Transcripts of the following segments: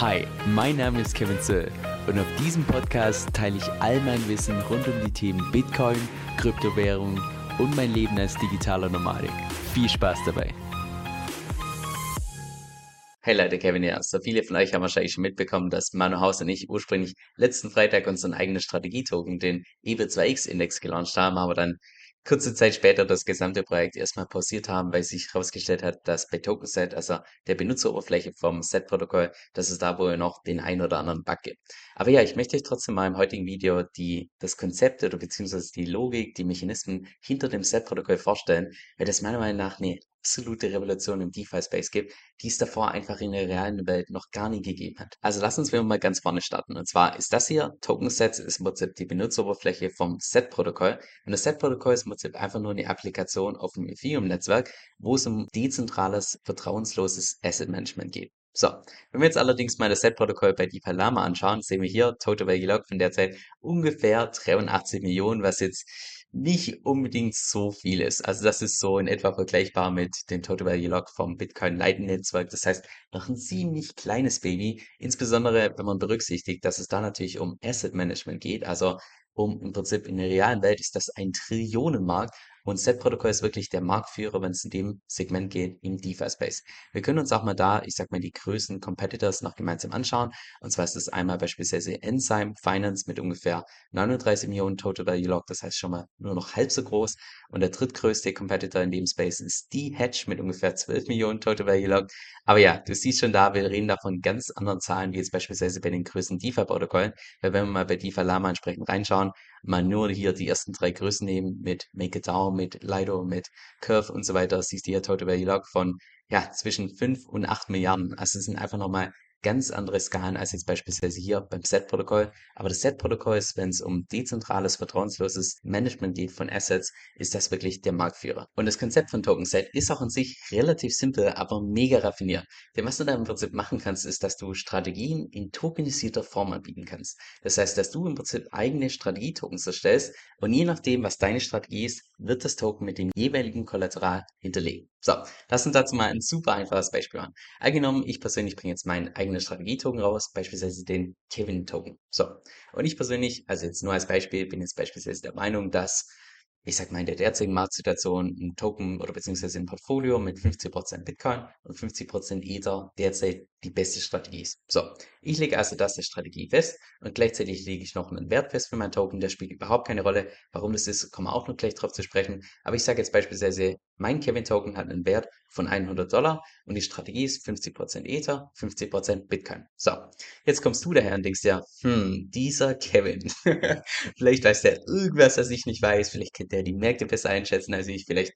Hi, mein Name ist Kevin Zöll und auf diesem Podcast teile ich all mein Wissen rund um die Themen Bitcoin, Kryptowährung und mein Leben als digitaler Nomadik. Viel Spaß dabei! Hey Leute, Kevin hier. So viele von euch haben wahrscheinlich schon mitbekommen, dass Manu Haus und ich ursprünglich letzten Freitag unseren eigenen Strategietoken, den EB2X-Index, gelauncht haben, aber dann kurze Zeit später das gesamte Projekt erstmal pausiert haben, weil sich herausgestellt hat, dass bei TokenSet, also der Benutzeroberfläche vom Set-Protokoll, dass es da wohl noch den ein oder anderen Bug gibt. Aber ja, ich möchte euch trotzdem mal im heutigen Video die, das Konzept oder beziehungsweise die Logik, die Mechanismen hinter dem Set-Protokoll vorstellen, weil das meiner Meinung nach eine absolute Revolution im DeFi-Space gibt, die es davor einfach in der realen Welt noch gar nie gegeben hat. Also lass uns mal ganz vorne starten. Und zwar ist das hier, Token Sets, ist im Prinzip die Benutzeroberfläche vom Set-Protokoll. Und das Set-Protokoll ist im Prinzip einfach nur eine Applikation auf dem Ethereum-Netzwerk, wo es um dezentrales, vertrauensloses Asset-Management geht. So, wenn wir jetzt allerdings mal das Set-Protokoll bei DeFi Lama anschauen, sehen wir hier Total Value Lock von derzeit ungefähr 83 Millionen, was jetzt nicht unbedingt so viel ist. Also das ist so in etwa vergleichbar mit dem Total Value Lock vom Bitcoin Lightning Netzwerk. Das heißt, noch ein ziemlich kleines Baby. Insbesondere, wenn man berücksichtigt, dass es da natürlich um Asset Management geht. Also um im Prinzip in der realen Welt ist das ein Trillionenmarkt und Set-Protokoll ist wirklich der Marktführer, wenn es in dem Segment geht, im DeFi-Space. Wir können uns auch mal da, ich sag mal, die größten Competitors noch gemeinsam anschauen. Und zwar ist das einmal beispielsweise Enzyme Finance mit ungefähr 39 Millionen Total Value Lock, das heißt schon mal nur noch halb so groß. Und der drittgrößte Competitor in dem Space ist D-Hedge mit ungefähr 12 Millionen Total Value Lock. Aber ja, du siehst schon da, wir reden da von ganz anderen Zahlen, wie jetzt beispielsweise bei den größten DeFi-Protokollen. Weil wenn wir mal bei DeFi Lama entsprechend reinschauen, mal nur hier die ersten drei Größen nehmen mit Make It Down, mit Lido, mit Curve und so weiter, siehst du hier Total Value Lock von ja, zwischen 5 und 8 Milliarden. Also es sind einfach nochmal ganz andere Skalen als jetzt beispielsweise hier beim Set-Protokoll. Aber das Set-Protokoll ist, wenn es um dezentrales, vertrauensloses Management geht von Assets, ist das wirklich der Marktführer. Und das Konzept von Token Set ist auch an sich relativ simpel, aber mega raffiniert. Denn was du da im Prinzip machen kannst, ist, dass du Strategien in tokenisierter Form anbieten kannst. Das heißt, dass du im Prinzip eigene Strategietokens erstellst und je nachdem, was deine Strategie ist, wird das Token mit dem jeweiligen Kollateral hinterlegt. So, lass uns dazu mal ein super einfaches Beispiel machen. Angenommen, ich persönlich bringe jetzt meinen eigenen Strategietoken raus, beispielsweise den Kevin-Token. So, und ich persönlich, also jetzt nur als Beispiel, bin jetzt beispielsweise der Meinung, dass ich sag mal, in der derzeitigen Marktsituation ein Token oder beziehungsweise ein Portfolio mit 50% Bitcoin und 50% Ether derzeit die beste Strategie ist. So, ich lege also das der Strategie fest und gleichzeitig lege ich noch einen Wert fest für meinen Token. Der spielt überhaupt keine Rolle. Warum das ist, kommen wir auch noch gleich drauf zu sprechen. Aber ich sage jetzt beispielsweise, mein Kevin-Token hat einen Wert von 100 Dollar und die Strategie ist 50% Ether, 50% Bitcoin. So, jetzt kommst du daher und denkst ja, hm, dieser Kevin, vielleicht weiß der irgendwas, was ich nicht weiß, vielleicht kennt der die Märkte besser einschätzen als ich, vielleicht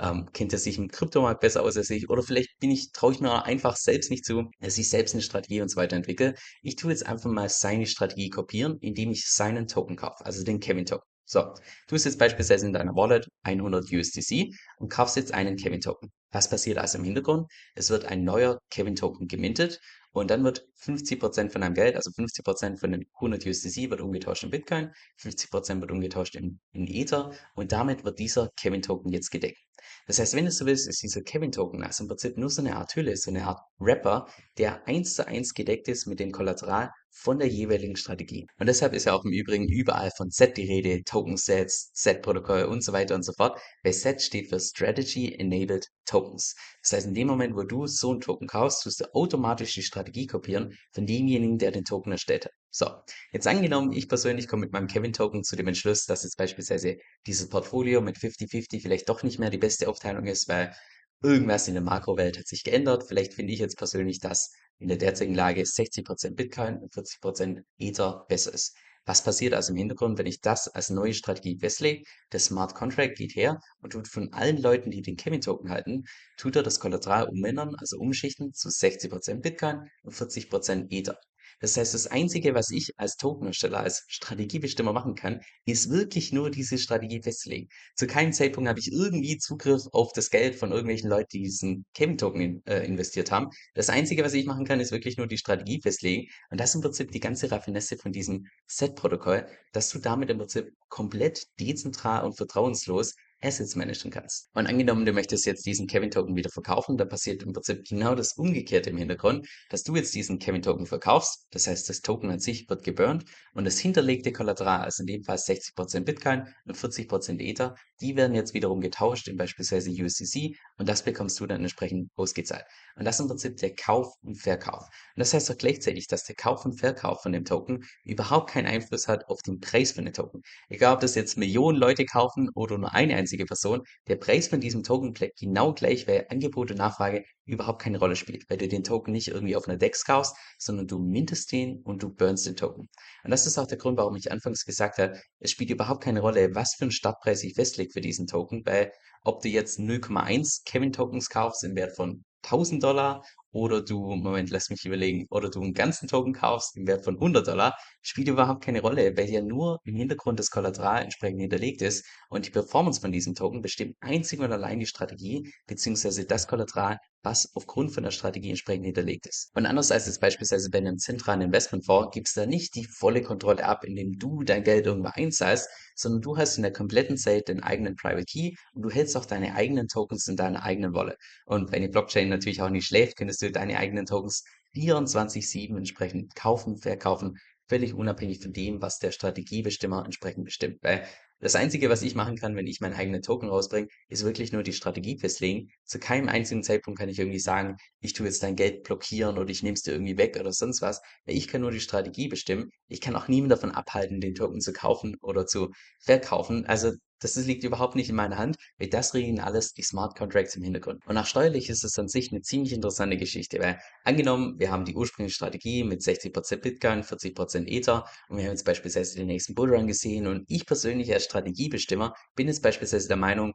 ähm, kennt er sich im Kryptomarkt besser aus als ich oder vielleicht bin ich, traue ich mir einfach selbst nicht zu, dass ich selbst eine Strategie und so weiter entwickle. Ich tue jetzt einfach mal seine Strategie kopieren, indem ich seinen Token kaufe, also den Kevin Token. So, du hast jetzt beispielsweise in deiner Wallet 100 USDC und kaufst jetzt einen Kevin Token. Was passiert also im Hintergrund? Es wird ein neuer Kevin Token gemintet und dann wird 50% von deinem Geld, also 50% von den 100 USDC wird umgetauscht in Bitcoin, 50% wird umgetauscht in, in Ether und damit wird dieser Kevin Token jetzt gedeckt. Das heißt, wenn du so willst, ist dieser Kevin-Token also im Prinzip nur so eine Art Hülle, so eine Art Wrapper, der eins zu eins gedeckt ist mit dem Kollateral von der jeweiligen Strategie. Und deshalb ist ja auch im Übrigen überall von Set die Rede, Token Sets, Set-Protokoll und so weiter und so fort, weil Set steht für Strategy Enabled Tokens. Das heißt, in dem Moment, wo du so einen Token kaufst, tust du automatisch die Strategie kopieren von demjenigen, der den Token erstellt hat. So, jetzt angenommen, ich persönlich komme mit meinem Kevin-Token zu dem Entschluss, dass jetzt beispielsweise dieses Portfolio mit 50-50 vielleicht doch nicht mehr die beste Aufteilung ist, weil irgendwas in der Makrowelt hat sich geändert. Vielleicht finde ich jetzt persönlich, dass in der derzeitigen Lage 60% Bitcoin und 40% Ether besser ist. Was passiert also im Hintergrund, wenn ich das als neue Strategie festlege? Der Smart Contract geht her und tut von allen Leuten, die den Kevin Token halten, tut er das Kollateral umändern, also umschichten zu 60% Bitcoin und 40% Ether. Das heißt, das Einzige, was ich als Tokenersteller, als Strategiebestimmer machen kann, ist wirklich nur diese Strategie festlegen. Zu keinem Zeitpunkt habe ich irgendwie Zugriff auf das Geld von irgendwelchen Leuten, die diesen Kevin-Token in, äh, investiert haben. Das Einzige, was ich machen kann, ist wirklich nur die Strategie festlegen. Und das ist im Prinzip die ganze Raffinesse von diesem Set-Protokoll, dass du damit im Prinzip komplett dezentral und vertrauenslos Assets managen kannst. Und angenommen, du möchtest jetzt diesen Kevin-Token wieder verkaufen, dann passiert im Prinzip genau das Umgekehrte im Hintergrund, dass du jetzt diesen Kevin-Token verkaufst. Das heißt, das Token an sich wird geburnt und das hinterlegte Kollateral, also in dem Fall 60% Bitcoin und 40% Ether, die werden jetzt wiederum getauscht in beispielsweise USDC und das bekommst du dann entsprechend ausgezahlt. Und das ist im Prinzip der Kauf und Verkauf. Und das heißt auch gleichzeitig, dass der Kauf und Verkauf von dem Token überhaupt keinen Einfluss hat auf den Preis von dem Token. Egal, ob das jetzt Millionen Leute kaufen oder nur eine Person, der Preis von diesem Token bleibt genau gleich, weil Angebot und Nachfrage überhaupt keine Rolle spielt, weil du den Token nicht irgendwie auf einer Dex kaufst, sondern du mintest den und du burnst den Token. Und das ist auch der Grund, warum ich anfangs gesagt habe, es spielt überhaupt keine Rolle, was für einen Startpreis ich festlege für diesen Token, weil ob du jetzt 0,1 Kevin Tokens kaufst im Wert von 1000 Dollar oder du, Moment, lass mich überlegen, oder du einen ganzen Token kaufst im Wert von 100 Dollar, spielt überhaupt keine Rolle, weil ja nur im Hintergrund das Kollateral entsprechend hinterlegt ist und die Performance von diesem Token bestimmt einzig und allein die Strategie beziehungsweise das Kollateral, was aufgrund von der Strategie entsprechend hinterlegt ist. Und anders als jetzt beispielsweise bei einem zentralen Investmentfonds gibst du da nicht die volle Kontrolle ab, indem du dein Geld irgendwo einzahlst, sondern du hast in der kompletten Zeit den eigenen Private Key und du hältst auch deine eigenen Tokens in deiner eigenen Wallet. Und wenn die Blockchain natürlich auch nicht schläft, könntest du deine eigenen Tokens 24-7 entsprechend kaufen, verkaufen, völlig unabhängig von dem, was der Strategiebestimmer entsprechend bestimmt. Weil das Einzige, was ich machen kann, wenn ich meinen eigenen Token rausbringe, ist wirklich nur die Strategie festlegen. Zu keinem einzigen Zeitpunkt kann ich irgendwie sagen, ich tue jetzt dein Geld blockieren oder ich nehme es dir irgendwie weg oder sonst was. Ich kann nur die Strategie bestimmen. Ich kann auch niemand davon abhalten, den Token zu kaufen oder zu verkaufen. Also das liegt überhaupt nicht in meiner Hand, weil das regeln alles die Smart Contracts im Hintergrund. Und auch steuerlich ist es an sich eine ziemlich interessante Geschichte, weil angenommen, wir haben die ursprüngliche Strategie mit 60% Bitcoin, 40% Ether und wir haben jetzt beispielsweise den nächsten Bullrun gesehen und ich persönlich als Strategiebestimmer bin jetzt beispielsweise der Meinung,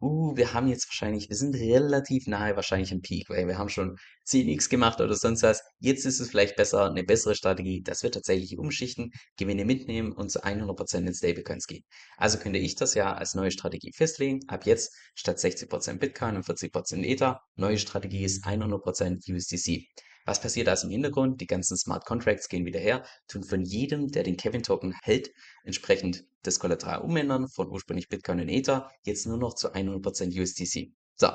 uh, wir haben jetzt wahrscheinlich, wir sind relativ nahe wahrscheinlich im Peak, weil wir haben schon 10x gemacht oder sonst was. Jetzt ist es vielleicht besser, eine bessere Strategie, dass wir tatsächlich umschichten, Gewinne mitnehmen und zu 100% in Stablecoins gehen. Also könnte ich das ja als neue Strategie festlegen. Ab jetzt statt 60% Bitcoin und 40% Ether, neue Strategie ist 100% USDC. Was passiert also im Hintergrund? Die ganzen Smart Contracts gehen wieder her, tun von jedem, der den Kevin Token hält, entsprechend das Kollateral umändern, von ursprünglich Bitcoin und Ether, jetzt nur noch zu 100% USDC. So,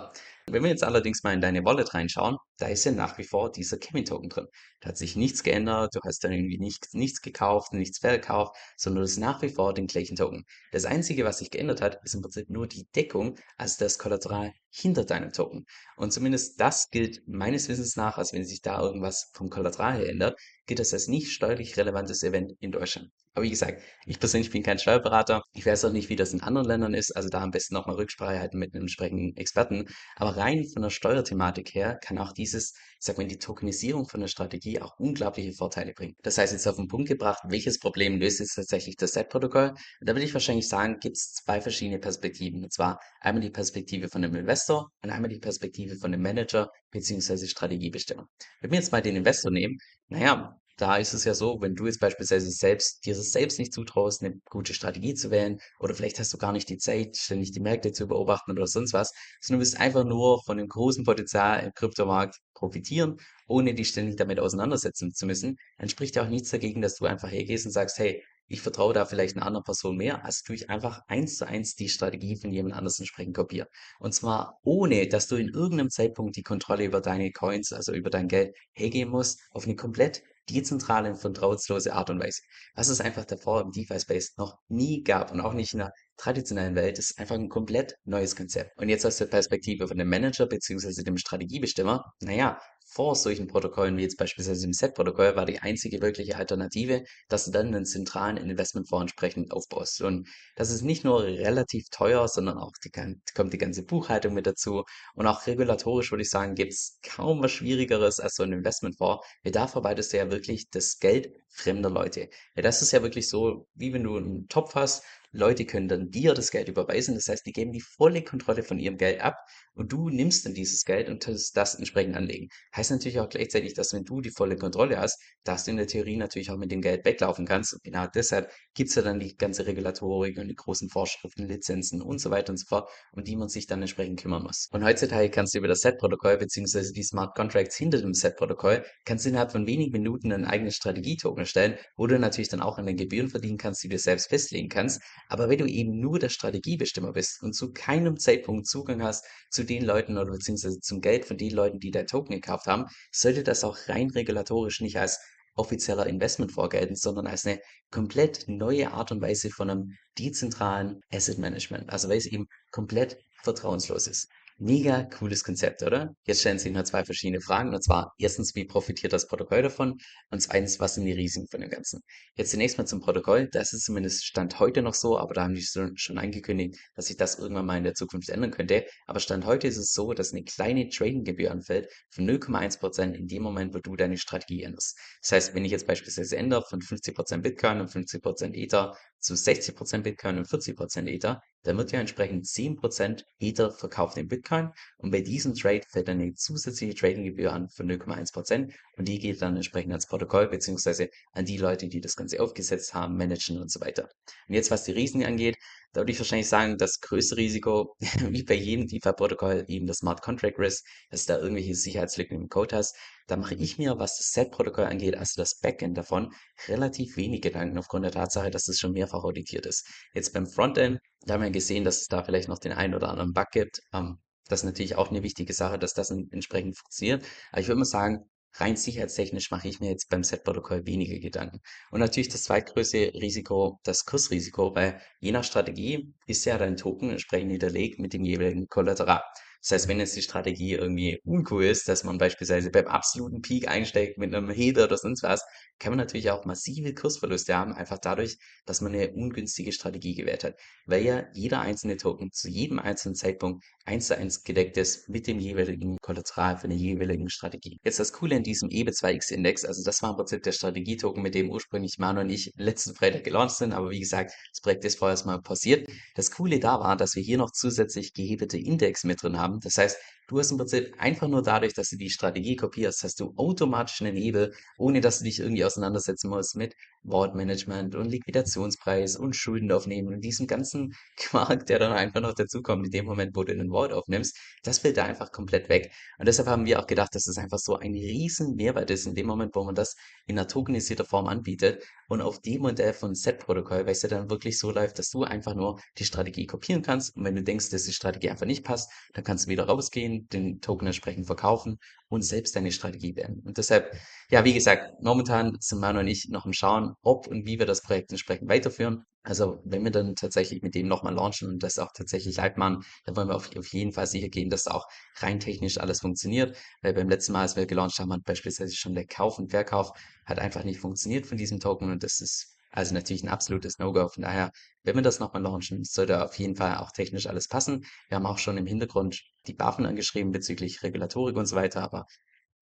wenn wir jetzt allerdings mal in deine Wallet reinschauen, da ist ja nach wie vor dieser Kevin-Token drin. Da hat sich nichts geändert, du hast dann irgendwie nichts, nichts gekauft, nichts verkauft, sondern du hast nach wie vor den gleichen Token. Das Einzige, was sich geändert hat, ist im Prinzip nur die Deckung, also das Kollateral hinter deinem Token. Und zumindest das gilt meines Wissens nach, als wenn sich da irgendwas vom Kollateral her ändert, gilt das als nicht steuerlich relevantes Event in Deutschland. Aber wie gesagt, ich persönlich bin kein Steuerberater. Ich weiß auch nicht, wie das in anderen Ländern ist. Also da am besten nochmal Rücksprache halten mit einem entsprechenden Experten. Aber rein von der Steuerthematik her kann auch dieses, ich sag mal, die Tokenisierung von der Strategie auch unglaubliche Vorteile bringen. Das heißt, jetzt auf den Punkt gebracht, welches Problem löst jetzt tatsächlich das Set-Protokoll? Da würde ich wahrscheinlich sagen, gibt es zwei verschiedene Perspektiven. Und zwar einmal die Perspektive von dem Investor und einmal die Perspektive von dem Manager bzw. Strategiebestimmer. Wenn wir jetzt mal den Investor nehmen, naja, da ist es ja so, wenn du jetzt beispielsweise selbst dir selbst nicht zutraust, eine gute Strategie zu wählen, oder vielleicht hast du gar nicht die Zeit, ständig die Märkte zu beobachten oder sonst was, sondern du willst einfach nur von dem großen Potenzial im Kryptomarkt profitieren, ohne dich ständig damit auseinandersetzen zu müssen, dann spricht ja auch nichts dagegen, dass du einfach hergehst und sagst, hey, ich vertraue da vielleicht einer anderen Person mehr, als tue ich einfach eins zu eins die Strategie von jemand anders entsprechend kopieren. Und zwar ohne, dass du in irgendeinem Zeitpunkt die Kontrolle über deine Coins, also über dein Geld hergeben musst, auf eine komplett dezentrale und vertrauenslose Art und Weise. Was es einfach davor im DeFi-Space noch nie gab und auch nicht in der traditionellen Welt. Ist einfach ein komplett neues Konzept. Und jetzt aus der Perspektive von dem Manager bzw. dem Strategiebestimmer, naja, vor solchen Protokollen wie jetzt beispielsweise dem Set-Protokoll war die einzige wirkliche Alternative, dass du dann einen zentralen Investmentfonds entsprechend aufbaust. Und das ist nicht nur relativ teuer, sondern auch die, kommt die ganze Buchhaltung mit dazu. Und auch regulatorisch würde ich sagen, gibt es kaum was Schwierigeres als so ein Investmentfonds, weil da verwaltest du ja wirklich das Geld fremder Leute. Ja, das ist ja wirklich so, wie wenn du einen Topf hast Leute können dann dir das Geld überweisen. Das heißt, die geben die volle Kontrolle von ihrem Geld ab und du nimmst dann dieses Geld und tust das entsprechend anlegen. Heißt natürlich auch gleichzeitig, dass wenn du die volle Kontrolle hast, dass du in der Theorie natürlich auch mit dem Geld weglaufen kannst. Und genau deshalb gibt's ja dann die ganze Regulatorik und die großen Vorschriften, Lizenzen und so weiter und so fort, um die man sich dann entsprechend kümmern muss. Und heutzutage kannst du über das Set-Protokoll beziehungsweise die Smart Contracts hinter dem Set-Protokoll, kannst innerhalb von wenigen Minuten ein eigenes Strategietoken erstellen, wo du natürlich dann auch an den Gebühren verdienen kannst, die du selbst festlegen kannst. Aber wenn du eben nur der Strategiebestimmer bist und zu keinem Zeitpunkt Zugang hast zu den Leuten oder beziehungsweise zum Geld von den Leuten, die dein Token gekauft haben, sollte das auch rein regulatorisch nicht als offizieller Investmentfonds gelten, sondern als eine komplett neue Art und Weise von einem dezentralen Asset Management. Also weil es eben komplett vertrauenslos ist. Mega cooles Konzept, oder? Jetzt stellen sich nur zwei verschiedene Fragen. Und zwar, erstens, wie profitiert das Protokoll davon? Und zweitens, was sind die Risiken von dem Ganzen? Jetzt zunächst mal zum Protokoll. Das ist zumindest Stand heute noch so, aber da haben die schon angekündigt, dass sich das irgendwann mal in der Zukunft ändern könnte. Aber Stand heute ist es so, dass eine kleine Tradinggebühr anfällt von 0,1% in dem Moment, wo du deine Strategie änderst. Das heißt, wenn ich jetzt beispielsweise ändere von 50% Bitcoin und 50% Ether zu 60% Bitcoin und 40% Ether, dann wird ja entsprechend 10% Ether verkauft in Bitcoin und bei diesem Trade fällt dann eine zusätzliche Tradinggebühr an von 0,1% und die geht dann entsprechend ans Protokoll beziehungsweise an die Leute, die das Ganze aufgesetzt haben, managen und so weiter. Und jetzt was die Risiken angeht, da würde ich wahrscheinlich sagen, das größte Risiko, wie bei jedem DeFi-Protokoll, eben das Smart Contract Risk, dass du da irgendwelche Sicherheitslücken im Code hast. Da mache ich mir, was das Set-Protokoll angeht, also das Backend davon, relativ wenig Gedanken aufgrund der Tatsache, dass es schon mehrfach auditiert ist. Jetzt beim Frontend, da haben wir gesehen, dass es da vielleicht noch den einen oder anderen Bug gibt. Ähm, das ist natürlich auch eine wichtige Sache, dass das entsprechend funktioniert. Aber ich würde mal sagen, rein sicherheitstechnisch mache ich mir jetzt beim Set-Protokoll weniger Gedanken. Und natürlich das zweitgrößte Risiko, das Kursrisiko, weil je nach Strategie ist ja dein Token entsprechend hinterlegt mit dem jeweiligen Kollateral. Das heißt, wenn jetzt die Strategie irgendwie uncool ist, dass man beispielsweise beim absoluten Peak einsteigt mit einem Heder oder sonst was, kann man natürlich auch massive Kursverluste haben, einfach dadurch, dass man eine ungünstige Strategie gewählt hat. Weil ja jeder einzelne Token zu jedem einzelnen Zeitpunkt eins zu eins gedeckt ist mit dem jeweiligen Kollateral für eine jeweilige Strategie. Jetzt das Coole in diesem EBE2X-Index, also das war im Prinzip der Strategietoken, mit dem ursprünglich Manu und ich letzten Freitag gelauncht sind, aber wie gesagt, das Projekt ist vorerst mal passiert. Das Coole da war, dass wir hier noch zusätzlich gehebelte Index mit drin haben haben. Das heißt, du hast im Prinzip einfach nur dadurch, dass du die Strategie kopierst, hast du automatisch einen Hebel, ohne dass du dich irgendwie auseinandersetzen musst mit Wortmanagement und Liquidationspreis und Schulden aufnehmen und diesem ganzen Quark, der dann einfach noch dazukommt in dem Moment, wo du einen Wort aufnimmst. Das fällt da einfach komplett weg. Und deshalb haben wir auch gedacht, dass es einfach so ein riesen Mehrwert ist in dem Moment, wo man das in einer tokenisierter Form anbietet und auf dem Modell von Set-Protokoll, es ja dann wirklich so läuft, dass du einfach nur die Strategie kopieren kannst und wenn du denkst, dass die Strategie einfach nicht passt, dann kannst du wieder rausgehen, den Token entsprechend verkaufen und selbst deine Strategie werden. Und deshalb, ja, wie gesagt, momentan sind Manu und ich noch im Schauen, ob und wie wir das Projekt entsprechend weiterführen. Also wenn wir dann tatsächlich mit dem nochmal launchen und das auch tatsächlich live machen, dann wollen wir auf, auf jeden Fall sicher gehen, dass auch rein technisch alles funktioniert. Weil beim letzten Mal, als wir gelauncht haben, hat beispielsweise schon der Kauf und Verkauf hat einfach nicht funktioniert von diesem Token und das ist also natürlich ein absolutes No-Go. Von daher, wenn wir das nochmal launchen, sollte auf jeden Fall auch technisch alles passen. Wir haben auch schon im Hintergrund die BaFin angeschrieben bezüglich Regulatorik und so weiter, aber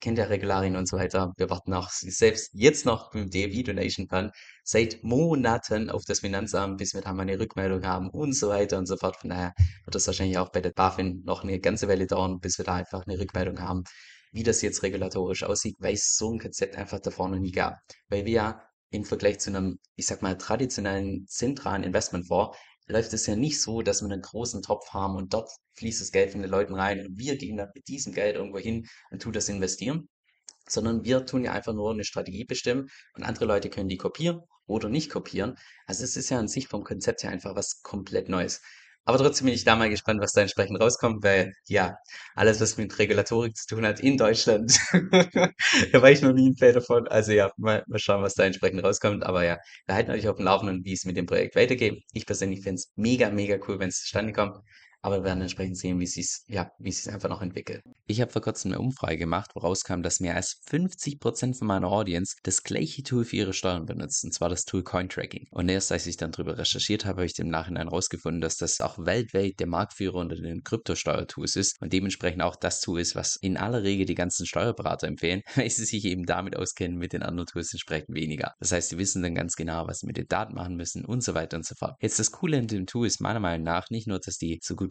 kennt ja Regularien und so weiter. Wir warten auch selbst jetzt noch mit dem Donation Fund seit Monaten auf das Finanzamt, bis wir da mal eine Rückmeldung haben und so weiter und so fort. Von daher wird das wahrscheinlich auch bei der BaFin noch eine ganze Weile dauern, bis wir da einfach eine Rückmeldung haben, wie das jetzt regulatorisch aussieht, weil es so ein Konzept einfach davor noch nie gab. Weil wir ja im Vergleich zu einem, ich sag mal, traditionellen zentralen Investmentfonds läuft es ja nicht so, dass wir einen großen Topf haben und dort fließt das Geld von den Leuten rein und wir gehen dann mit diesem Geld irgendwo hin und tun das investieren, sondern wir tun ja einfach nur eine Strategie bestimmen und andere Leute können die kopieren oder nicht kopieren. Also es ist ja an sich vom Konzept her einfach was komplett Neues. Aber trotzdem bin ich da mal gespannt, was da entsprechend rauskommt, weil ja, alles, was mit Regulatorik zu tun hat in Deutschland, da war ich noch nie ein Fan davon. Also ja, mal, mal schauen, was da entsprechend rauskommt. Aber ja, wir halten euch auf dem Laufenden, wie es mit dem Projekt weitergeht. Ich persönlich finde es mega, mega cool, wenn es zustande kommt. Aber wir werden entsprechend sehen, wie es ja, wie sich einfach noch entwickelt. Ich habe vor kurzem eine Umfrage gemacht, woraus kam, dass mehr als 50% von meiner Audience das gleiche Tool für ihre Steuern benutzt, und zwar das Tool Cointracking. Und erst als ich dann darüber recherchiert habe, habe ich im Nachhinein herausgefunden, dass das auch weltweit der Marktführer unter den Kryptosteuertools ist und dementsprechend auch das Tool ist, was in aller Regel die ganzen Steuerberater empfehlen, weil sie sich eben damit auskennen, mit den anderen Tools entsprechend weniger. Das heißt, sie wissen dann ganz genau, was sie mit den Daten machen müssen und so weiter und so fort. Jetzt das Coole an dem Tool ist meiner Meinung nach nicht nur, dass die so gut